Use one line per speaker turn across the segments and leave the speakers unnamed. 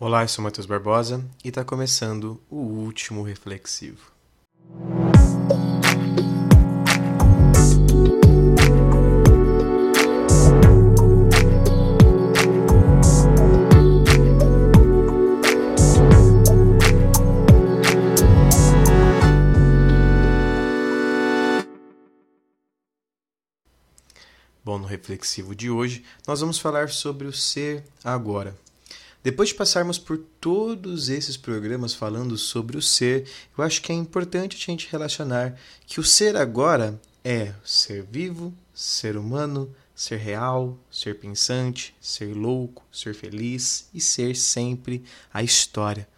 Olá, eu sou Matheus Barbosa e está começando o último reflexivo. Bom, no reflexivo de hoje, nós vamos falar sobre o ser agora. Depois de passarmos por todos esses programas falando sobre o ser, eu acho que é importante a gente relacionar que o ser agora é ser vivo, ser humano, ser real, ser pensante, ser louco, ser feliz e ser sempre a história.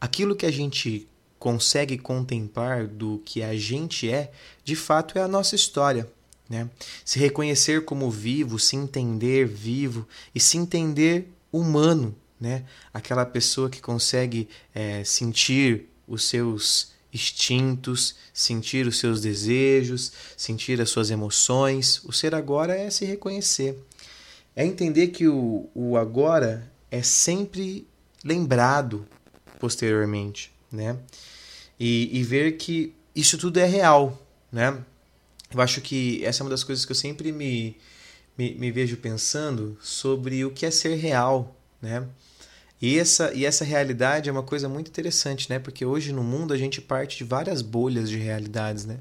Aquilo que a gente consegue contemplar do que a gente é, de fato é a nossa história. Né? Se reconhecer como vivo, se entender vivo e se entender humano, né? Aquela pessoa que consegue é, sentir os seus instintos, sentir os seus desejos, sentir as suas emoções. O ser agora é se reconhecer. É entender que o, o agora é sempre lembrado posteriormente, né? E, e ver que isso tudo é real, né? Eu acho que essa é uma das coisas que eu sempre me, me, me vejo pensando sobre o que é ser real, né? E essa, e essa realidade é uma coisa muito interessante, né? Porque hoje no mundo a gente parte de várias bolhas de realidades, né?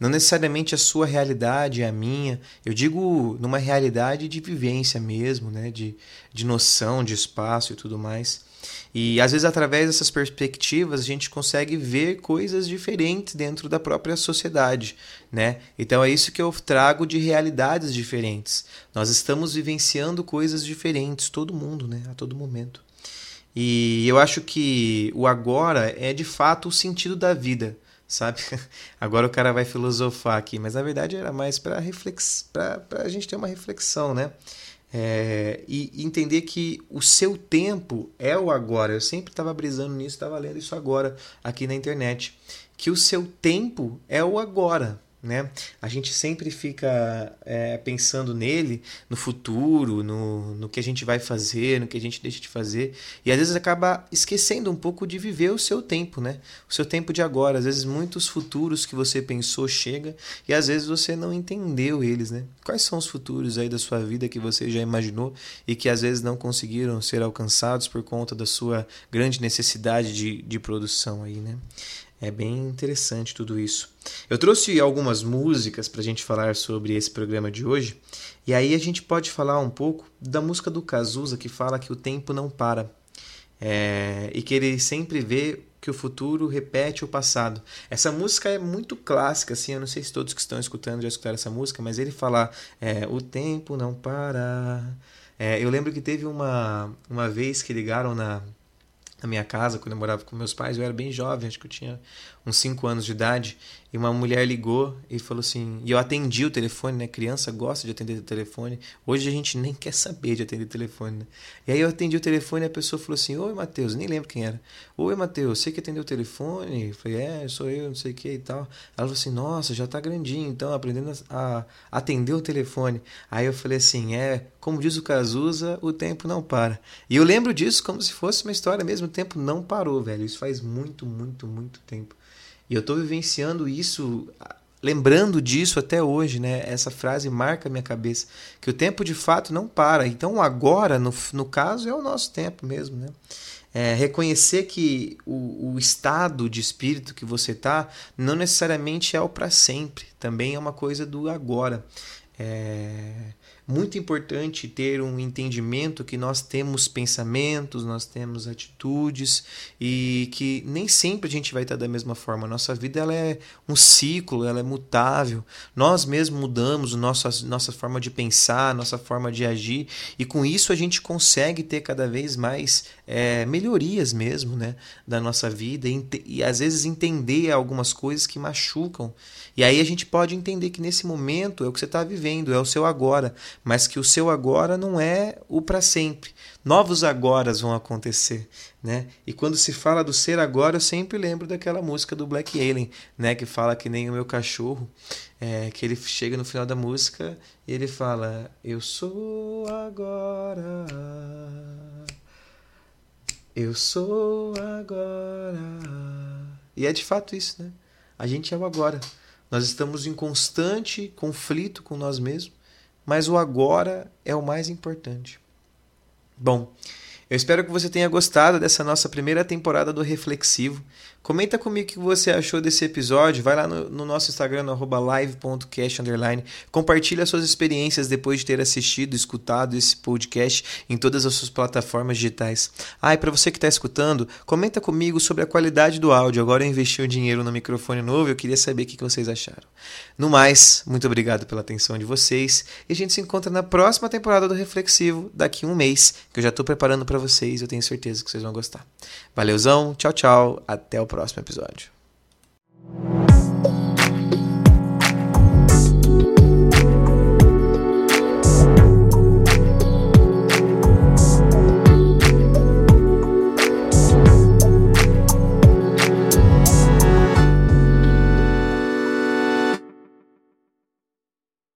Não necessariamente a sua realidade é a minha. Eu digo numa realidade de vivência mesmo, né? De, de noção de espaço e tudo mais. E às vezes, através dessas perspectivas, a gente consegue ver coisas diferentes dentro da própria sociedade. Né? Então é isso que eu trago de realidades diferentes. Nós estamos vivenciando coisas diferentes, todo mundo, né? a todo momento. E eu acho que o agora é de fato o sentido da vida, sabe? Agora o cara vai filosofar aqui, mas na verdade era mais para reflex... a gente ter uma reflexão, né? É, e entender que o seu tempo é o agora. Eu sempre estava brisando nisso, estava lendo isso agora aqui na internet. Que o seu tempo é o agora né? A gente sempre fica é, pensando nele, no futuro, no, no que a gente vai fazer, no que a gente deixa de fazer, e às vezes acaba esquecendo um pouco de viver o seu tempo, né? O seu tempo de agora. Às vezes muitos futuros que você pensou chega e às vezes você não entendeu eles, né? Quais são os futuros aí da sua vida que você já imaginou e que às vezes não conseguiram ser alcançados por conta da sua grande necessidade de, de produção aí, né? É bem interessante tudo isso. Eu trouxe algumas músicas para a gente falar sobre esse programa de hoje, e aí a gente pode falar um pouco da música do Cazuza que fala que o tempo não para é, e que ele sempre vê que o futuro repete o passado. Essa música é muito clássica, assim, eu não sei se todos que estão escutando já escutaram essa música, mas ele fala é, o tempo não para. É, eu lembro que teve uma, uma vez que ligaram na na minha casa, quando eu morava com meus pais, eu era bem jovem, acho que eu tinha uns 5 anos de idade, e uma mulher ligou e falou assim, e eu atendi o telefone, né? Criança gosta de atender o telefone. Hoje a gente nem quer saber de atender o telefone, né? E aí eu atendi o telefone e a pessoa falou assim: "Oi, Matheus", nem lembro quem era. "Oi, Matheus, você que atendeu o telefone?" Eu falei: "É, sou eu, não sei o que e tal". Ela falou assim: "Nossa, já tá grandinho, então aprendendo a, atender o telefone". Aí eu falei assim: "É, como diz o Cazuza, o tempo não para". E eu lembro disso como se fosse uma história mesmo, tempo não parou, velho. Isso faz muito, muito, muito tempo. E eu estou vivenciando isso, lembrando disso até hoje, né? Essa frase marca minha cabeça, que o tempo de fato não para. Então agora, no, no caso, é o nosso tempo mesmo, né? É, reconhecer que o, o, estado de espírito que você está não necessariamente é o para sempre, também é uma coisa do agora. É, muito importante ter um entendimento que nós temos pensamentos, nós temos atitudes e que nem sempre a gente vai estar da mesma forma. Nossa vida ela é um ciclo, ela é mutável. Nós mesmos mudamos nossa, nossa forma de pensar, nossa forma de agir e com isso a gente consegue ter cada vez mais é, melhorias mesmo né, da nossa vida e, e às vezes entender algumas coisas que machucam. E aí a gente pode entender que nesse momento é o que você está vivendo, é o seu agora mas que o seu agora não é o para sempre. Novos agoras vão acontecer, né? E quando se fala do ser agora, eu sempre lembro daquela música do Black Alien, né? Que fala que nem o meu cachorro, é, que ele chega no final da música e ele fala: Eu sou agora. Eu sou agora. E é de fato isso, né? A gente é o agora. Nós estamos em constante conflito com nós mesmos, mas o agora é o mais importante. Bom, eu espero que você tenha gostado dessa nossa primeira temporada do Reflexivo. Comenta comigo o que você achou desse episódio. Vai lá no, no nosso Instagram, no live.cast. Compartilha suas experiências depois de ter assistido, escutado esse podcast em todas as suas plataformas digitais. Ah, e para você que está escutando, comenta comigo sobre a qualidade do áudio. Agora eu investi o um dinheiro no microfone novo eu queria saber o que vocês acharam. No mais, muito obrigado pela atenção de vocês. E a gente se encontra na próxima temporada do Reflexivo, daqui um mês, que eu já estou preparando para vocês. Eu tenho certeza que vocês vão gostar. Valeuzão, tchau, tchau. Até o próximo episódio.